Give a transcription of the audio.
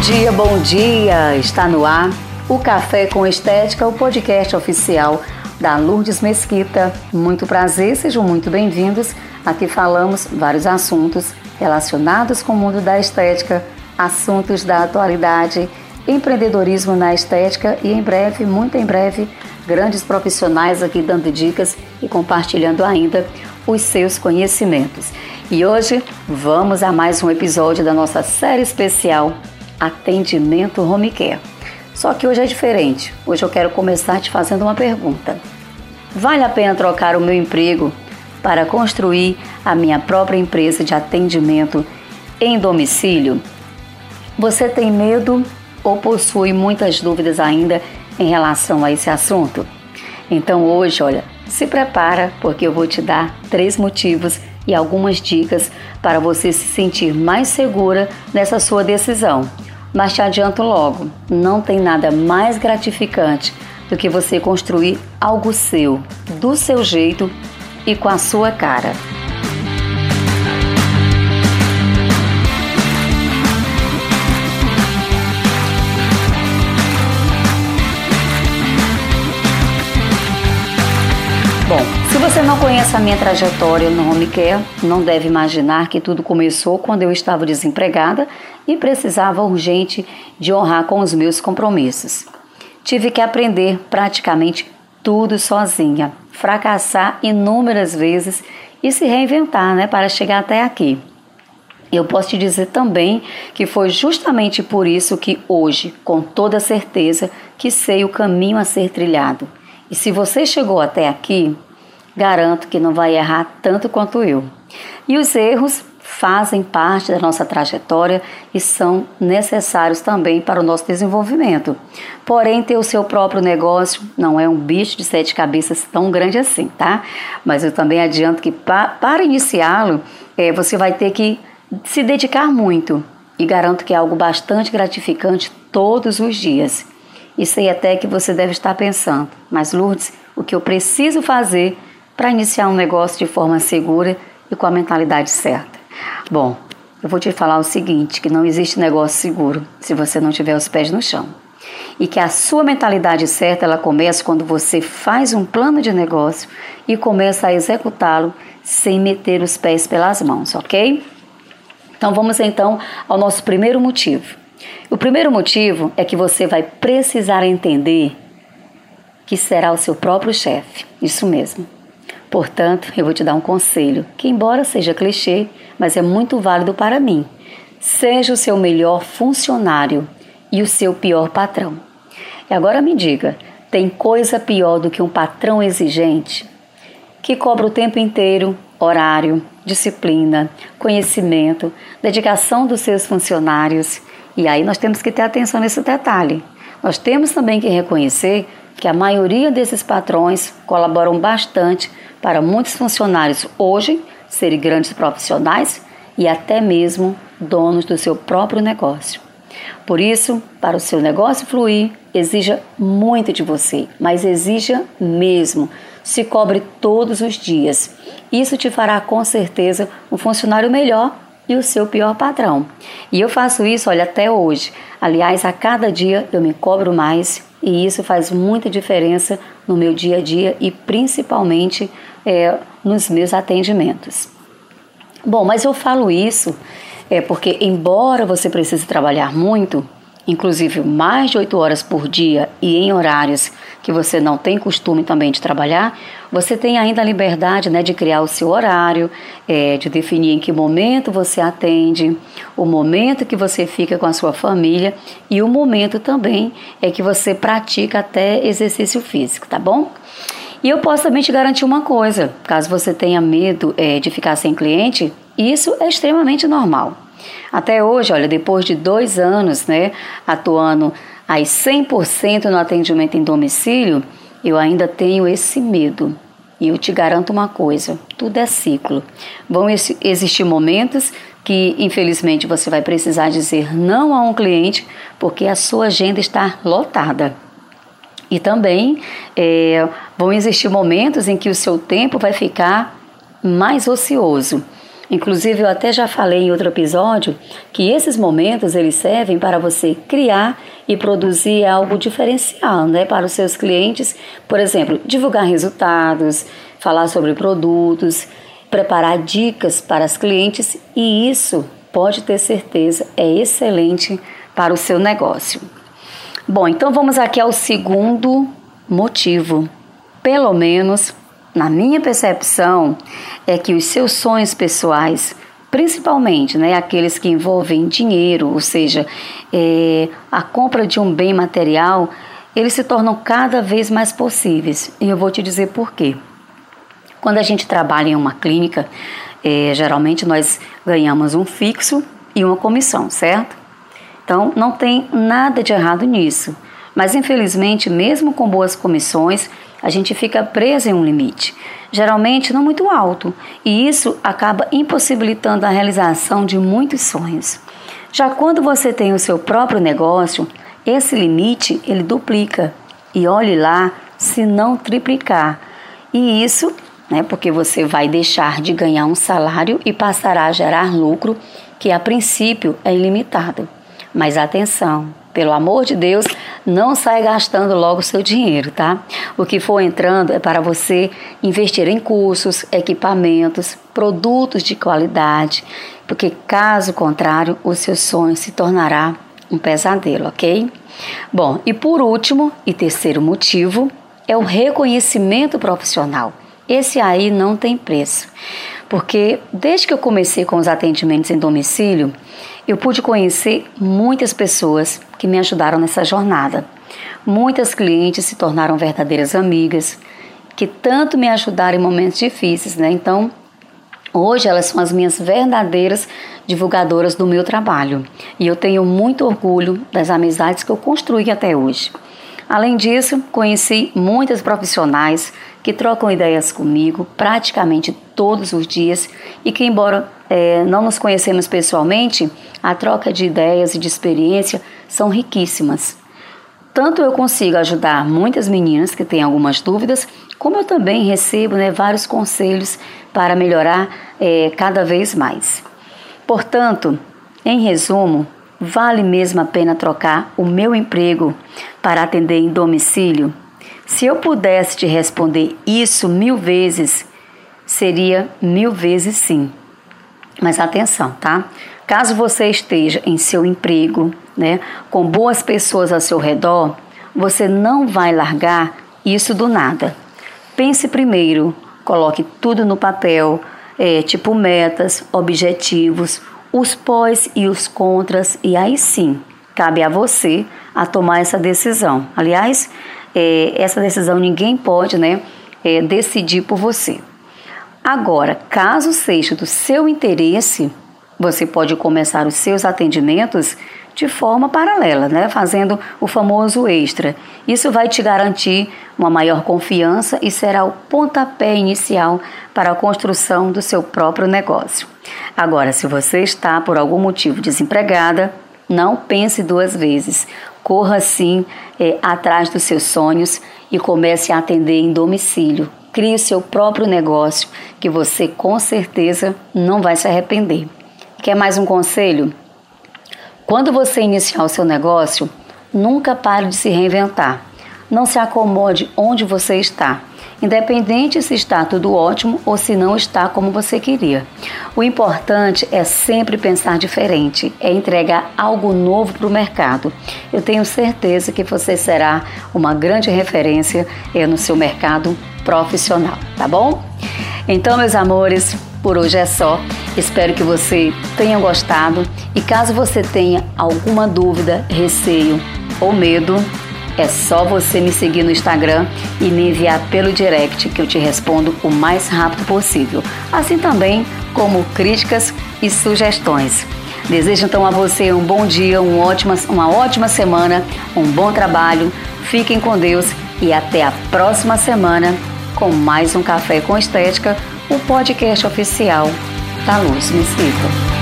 dia, bom dia! Está no ar o Café com Estética, o podcast oficial da Lourdes Mesquita. Muito prazer, sejam muito bem-vindos. Aqui falamos vários assuntos relacionados com o mundo da estética, assuntos da atualidade, empreendedorismo na estética e em breve, muito em breve, grandes profissionais aqui dando dicas e compartilhando ainda os seus conhecimentos. E hoje vamos a mais um episódio da nossa série especial Atendimento Home Care. Só que hoje é diferente. Hoje eu quero começar te fazendo uma pergunta. Vale a pena trocar o meu emprego para construir a minha própria empresa de atendimento em domicílio? Você tem medo ou possui muitas dúvidas ainda em relação a esse assunto? Então hoje, olha, se prepara porque eu vou te dar três motivos e algumas dicas para você se sentir mais segura nessa sua decisão. Mas te adianto logo, não tem nada mais gratificante do que você construir algo seu, do seu jeito e com a sua cara. Bom, você não conhece a minha trajetória no Home Care, não deve imaginar que tudo começou quando eu estava desempregada e precisava urgente de honrar com os meus compromissos. Tive que aprender praticamente tudo sozinha, fracassar inúmeras vezes e se reinventar né, para chegar até aqui. Eu posso te dizer também que foi justamente por isso que hoje, com toda certeza, que sei o caminho a ser trilhado. E se você chegou até aqui, garanto que não vai errar tanto quanto eu. E os erros fazem parte da nossa trajetória e são necessários também para o nosso desenvolvimento. Porém, ter o seu próprio negócio não é um bicho de sete cabeças tão grande assim, tá? Mas eu também adianto que pa para iniciá-lo, é, você vai ter que se dedicar muito e garanto que é algo bastante gratificante todos os dias. E sei até que você deve estar pensando, mas Lourdes, o que eu preciso fazer para iniciar um negócio de forma segura e com a mentalidade certa? Bom, eu vou te falar o seguinte, que não existe negócio seguro se você não tiver os pés no chão. E que a sua mentalidade certa, ela começa quando você faz um plano de negócio e começa a executá-lo sem meter os pés pelas mãos, ok? Então vamos então ao nosso primeiro motivo. O primeiro motivo é que você vai precisar entender que será o seu próprio chefe. Isso mesmo. Portanto, eu vou te dar um conselho que, embora seja clichê, mas é muito válido para mim. Seja o seu melhor funcionário e o seu pior patrão. E agora me diga: tem coisa pior do que um patrão exigente que cobra o tempo inteiro, horário, disciplina, conhecimento, dedicação dos seus funcionários e aí nós temos que ter atenção nesse detalhe. Nós temos também que reconhecer que a maioria desses patrões colaboram bastante para muitos funcionários hoje serem grandes profissionais e até mesmo donos do seu próprio negócio. Por isso, para o seu negócio fluir, exija muito de você, mas exija mesmo. Se cobre todos os dias. Isso te fará com certeza um funcionário melhor e o seu pior patrão. E eu faço isso, olha, até hoje. Aliás, a cada dia eu me cobro mais e isso faz muita diferença no meu dia a dia e principalmente é, nos meus atendimentos. Bom, mas eu falo isso é porque, embora você precise trabalhar muito, inclusive mais de 8 horas por dia e em horários que você não tem costume também de trabalhar, você tem ainda a liberdade né, de criar o seu horário, é, de definir em que momento você atende, o momento que você fica com a sua família e o momento também é que você pratica até exercício físico, tá bom? E eu posso também te garantir uma coisa: caso você tenha medo é, de ficar sem cliente, isso é extremamente normal. Até hoje, olha, depois de dois anos né, atuando aí 100% no atendimento em domicílio, eu ainda tenho esse medo. E eu te garanto uma coisa: tudo é ciclo. Vão existir momentos que, infelizmente, você vai precisar dizer não a um cliente porque a sua agenda está lotada. E também é, vão existir momentos em que o seu tempo vai ficar mais ocioso. Inclusive, eu até já falei em outro episódio que esses momentos eles servem para você criar e produzir algo diferencial, né, para os seus clientes. Por exemplo, divulgar resultados, falar sobre produtos, preparar dicas para os clientes e isso pode ter certeza é excelente para o seu negócio. Bom, então vamos aqui ao segundo motivo. Pelo menos na minha percepção, é que os seus sonhos pessoais, principalmente né, aqueles que envolvem dinheiro, ou seja, é, a compra de um bem material, eles se tornam cada vez mais possíveis. E eu vou te dizer por quê. Quando a gente trabalha em uma clínica, é, geralmente nós ganhamos um fixo e uma comissão, certo? Então não tem nada de errado nisso. Mas infelizmente, mesmo com boas comissões, a gente fica preso em um limite, geralmente não muito alto, e isso acaba impossibilitando a realização de muitos sonhos. Já quando você tem o seu próprio negócio, esse limite ele duplica e olhe lá se não triplicar. E isso, né, porque você vai deixar de ganhar um salário e passará a gerar lucro que a princípio é ilimitado. Mas atenção, pelo amor de Deus, não sai gastando logo o seu dinheiro, tá? O que for entrando é para você investir em cursos, equipamentos, produtos de qualidade, porque caso contrário, o seu sonho se tornará um pesadelo, ok? Bom, e por último e terceiro motivo é o reconhecimento profissional. Esse aí não tem preço, porque desde que eu comecei com os atendimentos em domicílio, eu pude conhecer muitas pessoas que me ajudaram nessa jornada. Muitas clientes se tornaram verdadeiras amigas, que tanto me ajudaram em momentos difíceis, né? Então, hoje elas são as minhas verdadeiras divulgadoras do meu trabalho. E eu tenho muito orgulho das amizades que eu construí até hoje. Além disso, conheci muitas profissionais que trocam ideias comigo praticamente todos os dias e que, embora é, não nos conhecemos pessoalmente, a troca de ideias e de experiência são riquíssimas. Tanto eu consigo ajudar muitas meninas que têm algumas dúvidas, como eu também recebo né, vários conselhos para melhorar é, cada vez mais. Portanto, em resumo, vale mesmo a pena trocar o meu emprego para atender em domicílio? Se eu pudesse te responder isso mil vezes, seria mil vezes sim. Mas atenção, tá? Caso você esteja em seu emprego, né, com boas pessoas ao seu redor, você não vai largar isso do nada. Pense primeiro, coloque tudo no papel, é, tipo metas, objetivos, os pós e os contras, e aí sim cabe a você a tomar essa decisão. Aliás, é, essa decisão ninguém pode né, é, decidir por você. Agora, caso seja do seu interesse, você pode começar os seus atendimentos de forma paralela, né? fazendo o famoso extra. Isso vai te garantir uma maior confiança e será o pontapé inicial para a construção do seu próprio negócio. Agora, se você está por algum motivo desempregada, não pense duas vezes. Corra sim é, atrás dos seus sonhos e comece a atender em domicílio. Crie o seu próprio negócio que você com certeza não vai se arrepender. Quer mais um conselho? Quando você iniciar o seu negócio, nunca pare de se reinventar. Não se acomode onde você está, independente se está tudo ótimo ou se não está como você queria. O importante é sempre pensar diferente, é entregar algo novo para o mercado. Eu tenho certeza que você será uma grande referência eh, no seu mercado profissional, tá bom? Então, meus amores, por hoje é só. Espero que você tenha gostado e caso você tenha alguma dúvida, receio ou medo, é só você me seguir no Instagram e me enviar pelo direct que eu te respondo o mais rápido possível, assim também como críticas e sugestões. Desejo então a você um bom dia, um ótima, uma ótima semana, um bom trabalho, fiquem com Deus e até a próxima semana com mais um Café com Estética o podcast oficial da Luz Mesquita.